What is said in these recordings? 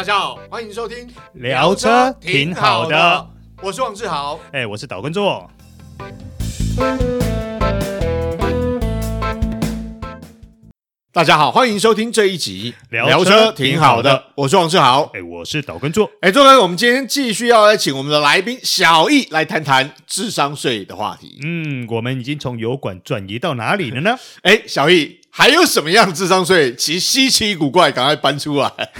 大家好，欢迎收听聊车挺好的，我是王志豪，哎，我是岛根座。大家好，欢迎收听这一集聊车挺好的，我是王志豪，哎，我是岛根座，哎，座哥，我们今天继续要来请我们的来宾小易来谈谈智商税的话题。嗯，我们已经从油管转移到哪里了呢？哎，小易。还有什么样的智商税？其稀奇古怪，赶快搬出来！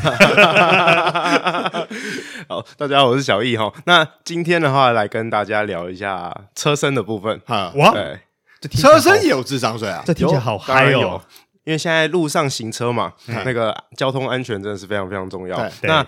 好，大家好，我是小易哈。那今天的话，来跟大家聊一下车身的部分。哈，哇，对，车身也有智商税啊？这听起来好嗨哦！因为现在路上行车嘛，那个交通安全真的是非常非常重要。那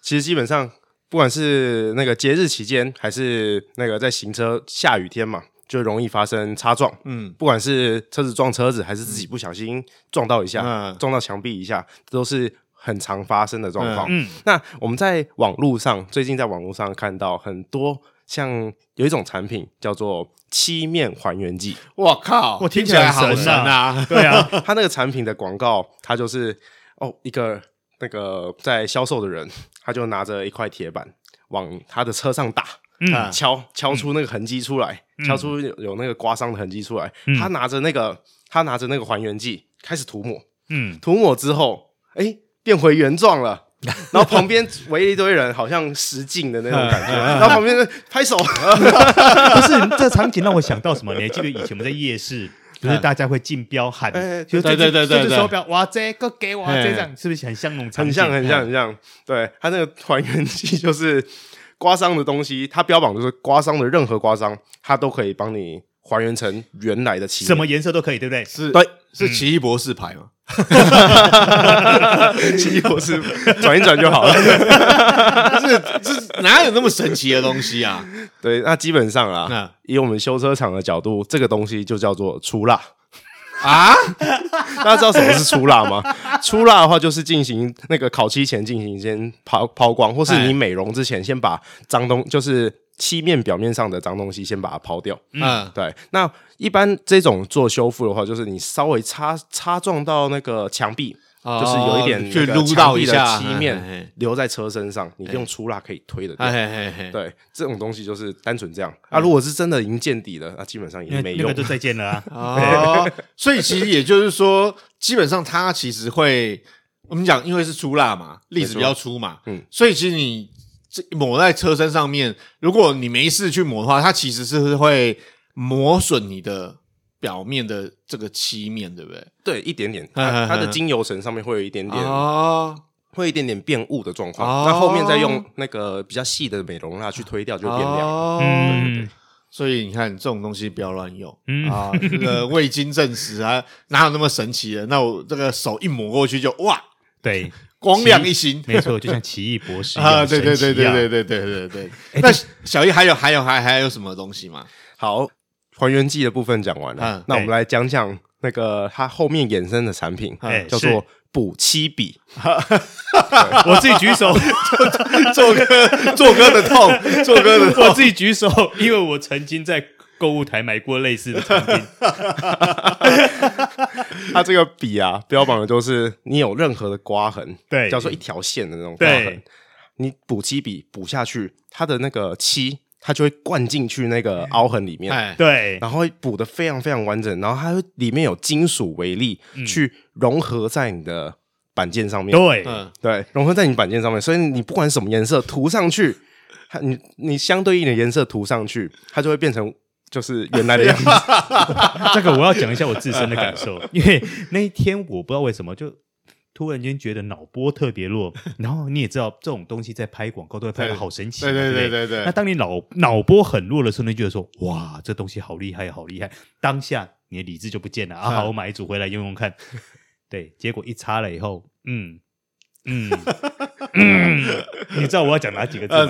其实基本上，不管是那个节日期间，还是那个在行车下雨天嘛。就容易发生擦撞，嗯，不管是车子撞车子，还是自己不小心撞到一下，嗯、撞到墙壁一下，都是很常发生的状况。嗯，那我们在网络上，最近在网络上看到很多，像有一种产品叫做漆面还原剂。我靠，我听起来好神啊！对啊，他那个产品的广告，他就是哦，一个那个在销售的人，他就拿着一块铁板往他的车上打。嗯，敲敲出那个痕迹出来，嗯、敲出有有那个刮伤的痕迹出来。嗯、他拿着那个，他拿着那个还原剂开始涂抹。嗯，涂抹之后，哎、欸，变回原状了。然后旁边围一堆人，好像实境的那种感觉。然后旁边拍手，不是这场景让我想到什么？你还记得以前我们在夜市，就是大家会竞标喊，就对对对对对，手表哇，这个给我，这样是不是很像那种场景？很像很像很像。对，他那个还原剂就是。刮伤的东西，它标榜就是刮伤的任何刮伤，它都可以帮你还原成原来的漆，什么颜色都可以，对不对？是，对，是奇异博士牌吗？奇异博士转一转就好了。是，这哪有那么神奇的东西啊？对，那基本上啊，那以我们修车厂的角度，这个东西就叫做出蜡。啊，大家知道什么是出蜡吗？出蜡的话，就是进行那个烤漆前进行先抛抛光，或是你美容之前先把脏东，就是漆面表面上的脏东西先把它抛掉。嗯，对。那一般这种做修复的话，就是你稍微擦擦撞到那个墙壁。就是有一点去撸到一下漆面留在车身上，你用粗蜡可以推的。对，这种东西就是单纯这样。啊，如果是真的已经见底了，那基本上也没用，那就再见了啊。哦，所以其实也就是说，基本上它其实会，我们讲，因为是粗蜡嘛，粒子比较粗嘛，嗯，所以其实你这抹在车身上面，如果你没事去抹的话，它其实是会磨损你的。表面的这个漆面，对不对？对，一点点，它它的精油层上面会有一点点哦，会有一点点变雾的状况。那后面再用那个比较细的美容蜡去推掉，就变亮。嗯，所以你看这种东西不要乱用啊！这个未经证实啊，哪有那么神奇的？那我这个手一抹过去就哇，对，光亮一新，没错，就像奇异博士 啊！对对对对对对对对对。那小易还有还有还还有什么东西吗？好。还原剂的部分讲完了，嗯、那我们来讲讲那个它后面衍生的产品，嗯、叫做补漆笔。我自己举手，做哥做哥的痛，做哥的痛，我自己举手，因为我曾经在购物台买过类似的产品。它这个笔啊，标榜的就是你有任何的刮痕，对，叫做一条线的那种刮痕，对你补漆笔补下去，它的那个漆。它就会灌进去那个凹痕里面，对，然后会补得非常非常完整，然后它会里面有金属微粒去融合在你的板件上面，对，对，融合在你板件上面，所以你不管什么颜色涂上去，它你你相对应的颜色涂上去，它就会变成就是原来的样子。这个我要讲一下我自身的感受，因为那一天我不知道为什么就。突然间觉得脑波特别弱，然后你也知道这种东西在拍广告都会拍的好神奇，对对对对对。那当你脑脑波很弱的时候，你就觉得说哇，这东西好厉害，好厉害。当下你的理智就不见了啊！好，我买一组回来用用看。对，结果一擦了以后，嗯嗯 嗯，你知道我要讲哪几个字吗？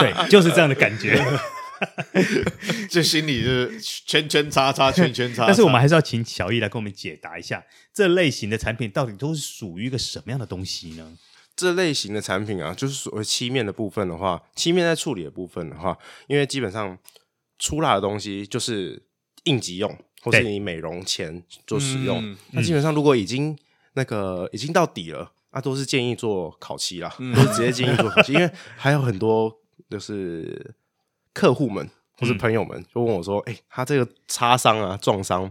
对，就是这样的感觉。这心里是圈圈叉叉，圈圈叉叉。但是我们还是要请小易来跟我们解答一下，这类型的产品到底都是属于一个什么样的东西呢？这类型的产品啊，就是所谓漆面的部分的话，漆面在处理的部分的话，因为基本上出蜡的东西就是应急用，或是你美容前做使用。对那基本上如果已经那个已经到底了。啊，都是建议做烤漆啦，嗯、都是直接建议做烤漆，因为还有很多就是客户们或是朋友们就问我说：“哎、嗯欸，他这个擦伤啊、撞伤，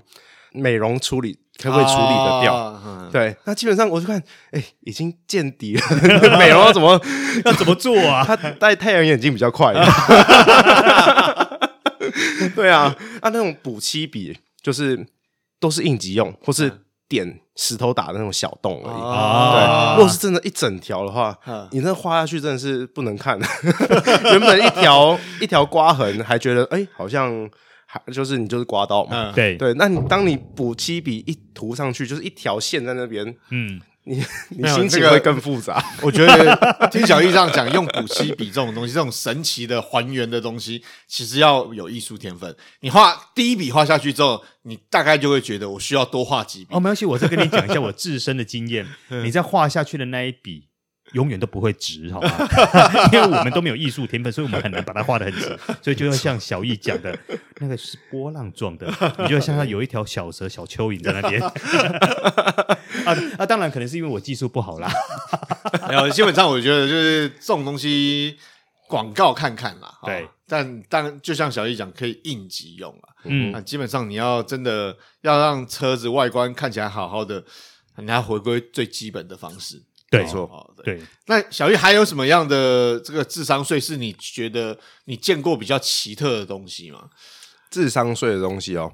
美容处理可不可以处理得掉？”对，那基本上我就看，哎、欸，已经见底了，美容要怎么 要怎么做啊？他戴太阳眼镜比较快。对啊，啊，那种补漆笔就是都是应急用，或是。点石头打的那种小洞而已。啊、对，如果是真的一整条的话，啊、你那画下去真的是不能看。原本一条一条刮痕，还觉得哎、欸，好像还就是你就是刮到嘛。对、那你当你补漆笔一涂上去，就是一条线在那边，嗯。你 你心情会更复杂。我觉得 听小易这样讲，用古漆笔这种东西，这种神奇的还原的东西，其实要有艺术天分。你画第一笔画下去之后，你大概就会觉得我需要多画几笔。哦，没关系，我再跟你讲一下我自身的经验。你在画下去的那一笔。永远都不会直，好吗？因为我们都没有艺术天分，所以我们很难把它画的很直。所以就要像小易讲的，那个是波浪状的，你就像它有一条小蛇、小蚯蚓在那边。啊啊！当然可能是因为我技术不好啦。没有，基本上我觉得就是这种东西，广告看看啦。对，但但就像小易讲，可以应急用啊。嗯，啊，基本上你要真的要让车子外观看起来好好的，你要回归最基本的方式。对，没错，对。那小玉还有什么样的这个智商税是你觉得你见过比较奇特的东西吗？智商税的东西哦，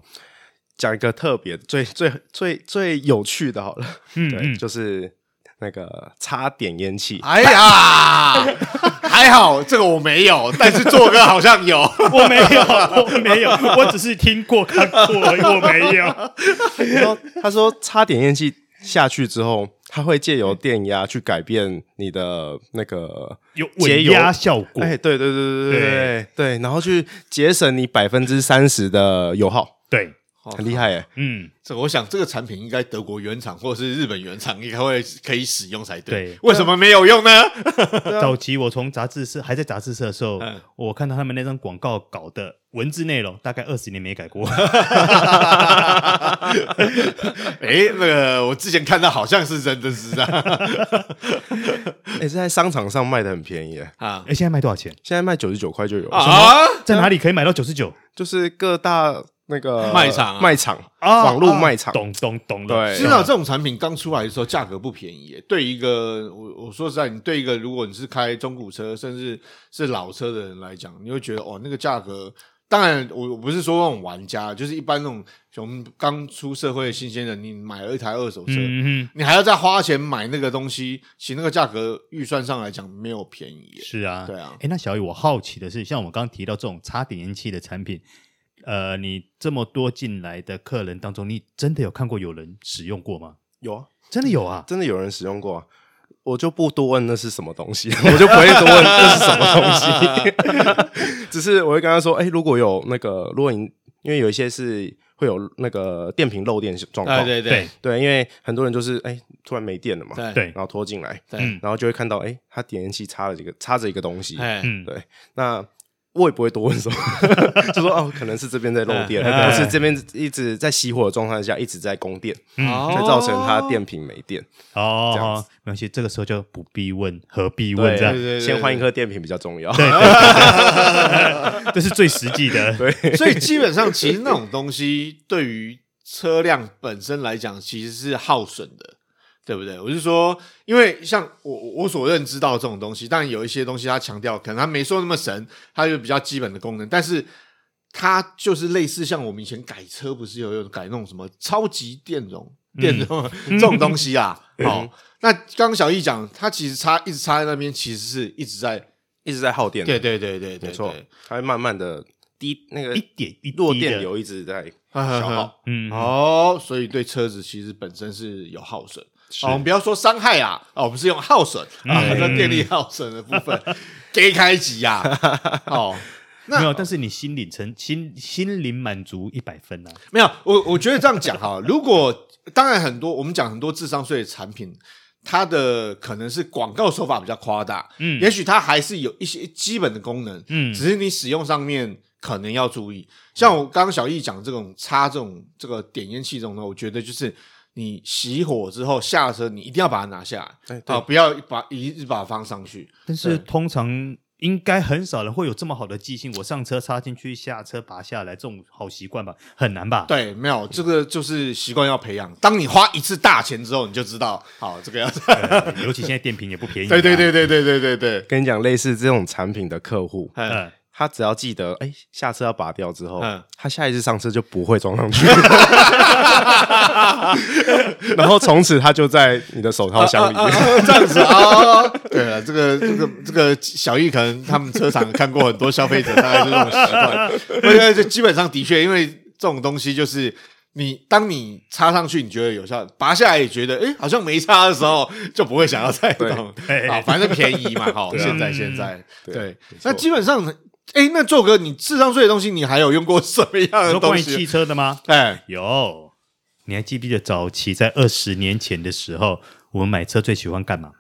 讲一个特别、最最最最有趣的，好了，嗯，对，就是那个插点烟器。哎呀，还好这个我没有，但是做哥好像有，我没有，我没有，我只是听过看过，我没有。他说，他说插点烟器下去之后。它会借由电压去改变你的那个有节压效果，哎，对对对对。对对对，然后去节省你百分之三十的油耗，对，很厉害哎，嗯，这我想这个产品应该德国原厂或者是日本原厂应该会可以使用才对，为什么没有用呢？早期我从杂志社还在杂志社的时候，我看到他们那张广告稿的。文字内容大概二十年没改过。哎，那个我之前看到好像是真的是这样。哎，在商场上卖的很便宜啊！哎，现在卖多少钱？现在卖九十九块就有啊！在哪里可以买到九十九？就是各大那个卖场、卖场啊，网络卖场。懂懂懂对，知道这种产品刚出来的时候价格不便宜。对一个我我说实在，你对一个如果你是开中古车甚至是老车的人来讲，你会觉得哦，那个价格。当然，我我不是说那种玩家，就是一般那种我们刚出社会的新鲜人，你买了一台二手车，你还要再花钱买那个东西，其实那个价格预算上来讲没有便宜。是啊，对啊。哎，那小雨，我好奇的是，像我们刚刚提到这种插点烟器的产品，呃，你这么多进来的客人当中，你真的有看过有人使用过吗？有啊，真的有啊，真的有人使用过啊。我就不多问那是什么东西，我就不会多问那是什么东西，只是我会跟他说，哎、欸，如果有那个，如果你因为有一些是会有那个电瓶漏电状况，对对。对。对，因为很多人就是哎、欸、突然没电了嘛，对，然后拖进来，对，然后就会看到哎、欸，他点烟器插了几个插着一个东西，嗯，对，那。我也不会多问什么，就说哦，可能是这边在漏电，是这边一直在熄火的状态下一直在供电，才造成它电瓶没电。哦，这样子，没关系，这个时候就不必问，何必问？这样，先换一颗电瓶比较重要。对，这是最实际的。对，所以基本上，其实那种东西对于车辆本身来讲，其实是耗损的。对不对？我是说，因为像我我所认知到这种东西，当然有一些东西它强调，可能它没说那么神，它就比较基本的功能，但是它就是类似像我们以前改车不是有有改那种什么超级电容、嗯、电容这种东西啊？好、嗯，那刚刚小易讲，它其实插一直插在那边，其实是一直在一直在耗电。对对对对对，没错，它会慢慢的低那个一点一落电流一直在消耗。嗯，哦，所以对车子其实本身是有耗损。哦，我们不要说伤害啊，哦，我们是用耗损啊，那电力耗损的部分 给开机呀。哦，没有，但是你心灵成心心灵满足一百分啊。没有，我我觉得这样讲哈，如果当然很多我们讲很多智商税的产品，它的可能是广告手法比较夸大，嗯，也许它还是有一些基本的功能，嗯，只是你使用上面可能要注意。像我刚刚小易讲这种插这种这个点烟器这种呢，我觉得就是。你熄火之后下车，你一定要把它拿下来，哎对啊，不要把一直把它放上去。但是通常应该很少人会有这么好的记性，我上车插进去，下车拔下来，这种好习惯吧，很难吧？对，没有这个就是习惯要培养。当你花一次大钱之后，你就知道，好，这个要。尤其现在电瓶也不便宜。对对对对对对对对，跟你讲，类似这种产品的客户，嗯。他只要记得，哎，下车要拔掉之后，嗯，他下一次上车就不会装上去，然后从此他就在你的手套箱里面，啊啊啊、这样子啊。对了，这个这个这个小易可能他们车厂看过很多消费者大概是这种习惯，因为就基本上的确，因为这种东西就是你当你插上去你觉得有效，拔下来也觉得哎好像没插的时候，就不会想要再动。啊，反正便宜嘛，哈，现在现在。对，那基本上。哎，那做哥，你智商税的东西，你还有用过什么样的东西？关于汽车的吗？哎，有。你还记不记得早期在二十年前的时候，我们买车最喜欢干嘛？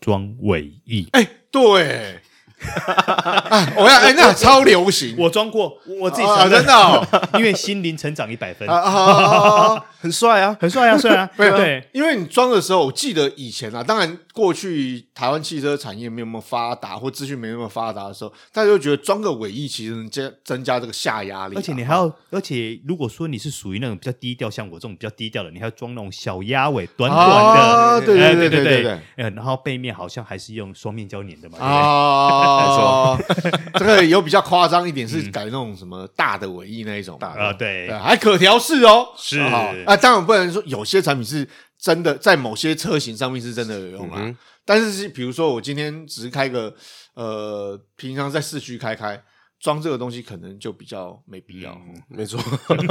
装尾翼。哎，对。啊，我要哎，那超流行，我装过，我自己真的，因为心灵成长一百分啊，很帅啊，很帅啊，帅啊，对，因为你装的时候，我记得以前啊，当然过去台湾汽车产业没有那么发达，或资讯没那么发达的时候，大家就觉得装个尾翼其实能增增加这个下压力，而且你还要，而且如果说你是属于那种比较低调，像我这种比较低调的，你还要装那种小鸭尾，短短的，对对对对对，然后背面好像还是用双面胶粘的嘛，啊。哦，这个有比较夸张一点，是改那种什么大的尾翼那一种啊，对，还可调式哦，是。啊，当然不能说有些产品是真的在某些车型上面是真的有用啊，但是是比如说我今天只是开个呃，平常在市区开开装这个东西，可能就比较没必要，没错，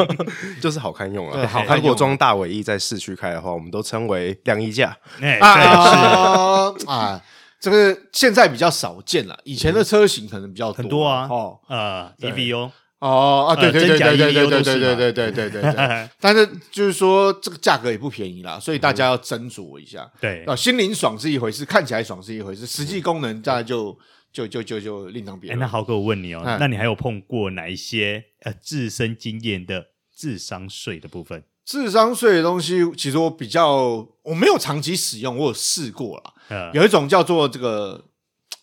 就是好看用啊，好看。如果装大尾翼在市区开的话，我们都称为晾衣架，哎，是。啊。这个现在比较少见了，以前的车型可能比较多，很多啊，哦，呃，EVO，哦啊，对对对对对对对对对对对对对，但是就是说这个价格也不便宜啦，所以大家要斟酌一下。对啊，心灵爽是一回事，看起来爽是一回事，实际功能大家就就就就就另当别论。那豪哥，我问你哦，那你还有碰过哪一些呃自身经验的智商税的部分？智商税的东西，其实我比较我没有长期使用，我有试过啦。有一种叫做这个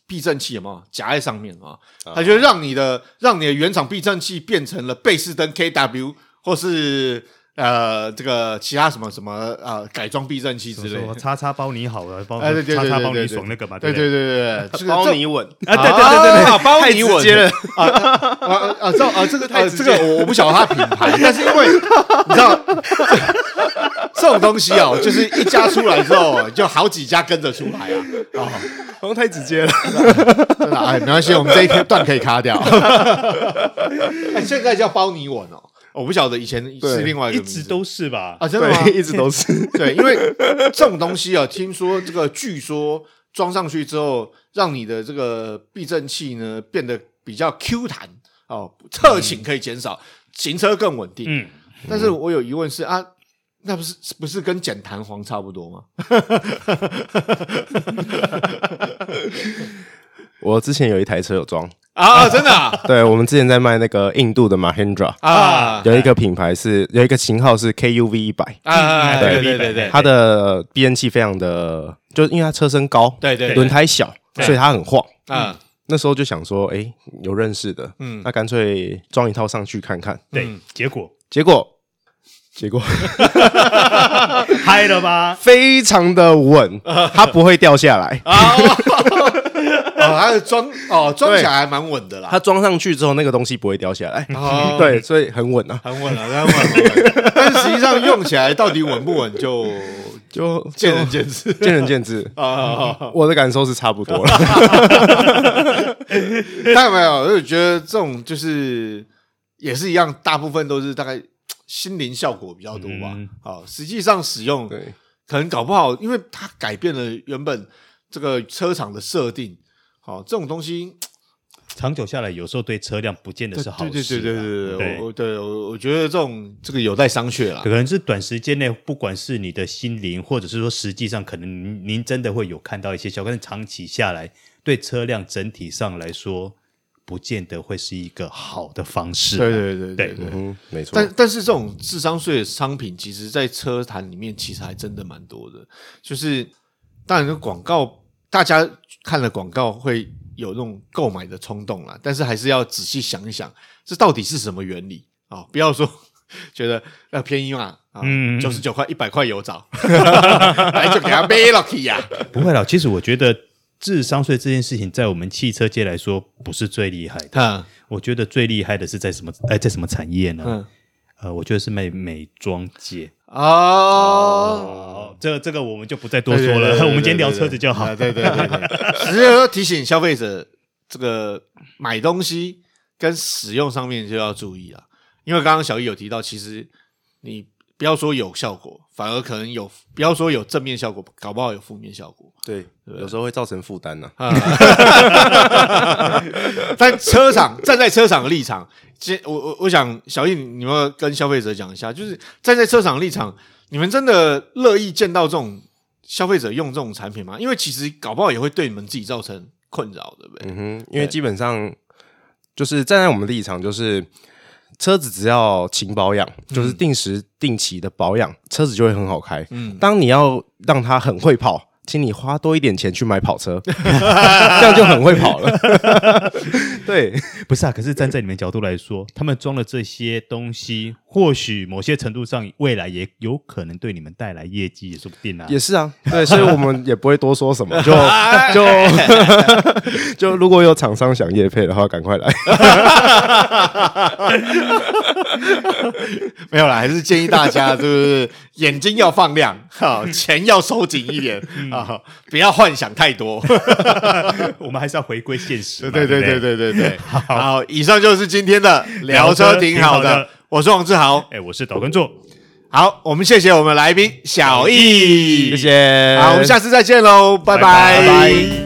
避震器，有没有夹在上面啊？它就让你的让你的原厂避震器变成了贝士登 KW 或是呃这个其他什么什么呃改装避震器之类的。叉叉包你好了，包叉叉包你爽那个嘛？对对对对，包你稳啊！对对对对对，包你稳啊啊啊！这啊这个太这个我我不晓得它品牌，但是因为你知道。这种东西哦，就是一家出来之后，就好几家跟着出来啊！哦，好像太直接了，真的哎，没关系，我们这一段可以卡掉。哎，现在叫包你稳哦，我不晓得以前是另外一个，一直都是吧？啊，真的吗？一直都是。对，因为这种东西啊，听说这个据说装上去之后，让你的这个避震器呢变得比较 Q 弹哦，侧倾可以减少，行车更稳定。嗯，但是我有疑问是啊。那不是不是跟剪弹簧差不多吗？我之前有一台车有装。啊，真的、啊。对，我们之前在卖那个印度的 Mahindra 啊，有一个品牌是有一个型号是 KUV 一百。啊，对对对。对，它的避震器非常的，就因为它车身高，对对，轮胎小，所以它很晃。啊、嗯。那时候就想说，哎，有认识的，嗯，那干脆装一套上去看看。对，结果？结果。结果嗨了吧？非常的稳，它不会掉下来啊！它的装哦，装起来还蛮稳的啦。它装上去之后，那个东西不会掉下来。对，所以很稳啊，很稳啊，很稳。但是实际上用起来到底稳不稳，就就见仁见智，见仁见智啊。我的感受是差不多了。看到没有？我就觉得这种就是也是一样，大部分都是大概。心灵效果比较多吧，好、嗯，实际上使用对，可能搞不好，因为它改变了原本这个车厂的设定，好，这种东西长久下来，有时候对车辆不见得是好事。对对对对对对，我对我我觉得这种这个有待商榷啦。可能是短时间内，不管是你的心灵，或者是说实际上，可能您您真的会有看到一些效果，但长期下来，对车辆整体上来说。不见得会是一个好的方式。对对对对对，嗯，没错。但但是这种智商税的商品，其实，在车坛里面其实还真的蛮多的。就是当然，广告大家看了广告会有那种购买的冲动啦，但是还是要仔细想一想，这到底是什么原理啊、哦？不要说 觉得要便宜嘛，啊，九十九块、一百块有找，来就给他背了去呀。不会了，其实我觉得。智商税这件事情，在我们汽车界来说，不是最厉害的。嗯，我觉得最厉害的是在什么？哎，在什么产业呢？嗯，呃，我觉得是美美妆界。哦，哦，这个这个我们就不再多说了。我们今天聊车子就好。对对对对，只是说提醒消费者，这个买东西跟使用上面就要注意了。因为刚刚小易有提到，其实你。不要说有效果，反而可能有；不要说有正面效果，搞不好有负面效果。对，有时候会造成负担呢。但车厂站在车厂的立场，其我我我想小易，你们要跟消费者讲一下，就是站在车厂立场，你们真的乐意见到这种消费者用这种产品吗？因为其实搞不好也会对你们自己造成困扰，对不对？嗯哼，因为基本上就是站在我们的立场，就是。车子只要勤保养，就是定时定期的保养，嗯、车子就会很好开。嗯，当你要让它很会跑。请你花多一点钱去买跑车，这样就很会跑了。对，不是啊。可是站在你们角度来说，他们装了这些东西，或许某些程度上，未来也有可能对你们带来业绩，也说不定啊。也是啊，对，所以我们也不会多说什么，就就就如果有厂商想业配的话，赶快来。没有啦，还是建议大家，就是眼睛要放亮，好，钱要收紧一点。啊，不要幻想太多，我们还是要回归现实。对对对对对对。好，以上就是今天的聊车挺好的，我是王志豪，哎，我是岛根座。好，我们谢谢我们来宾小易，谢谢。好，我们下次再见喽，拜拜。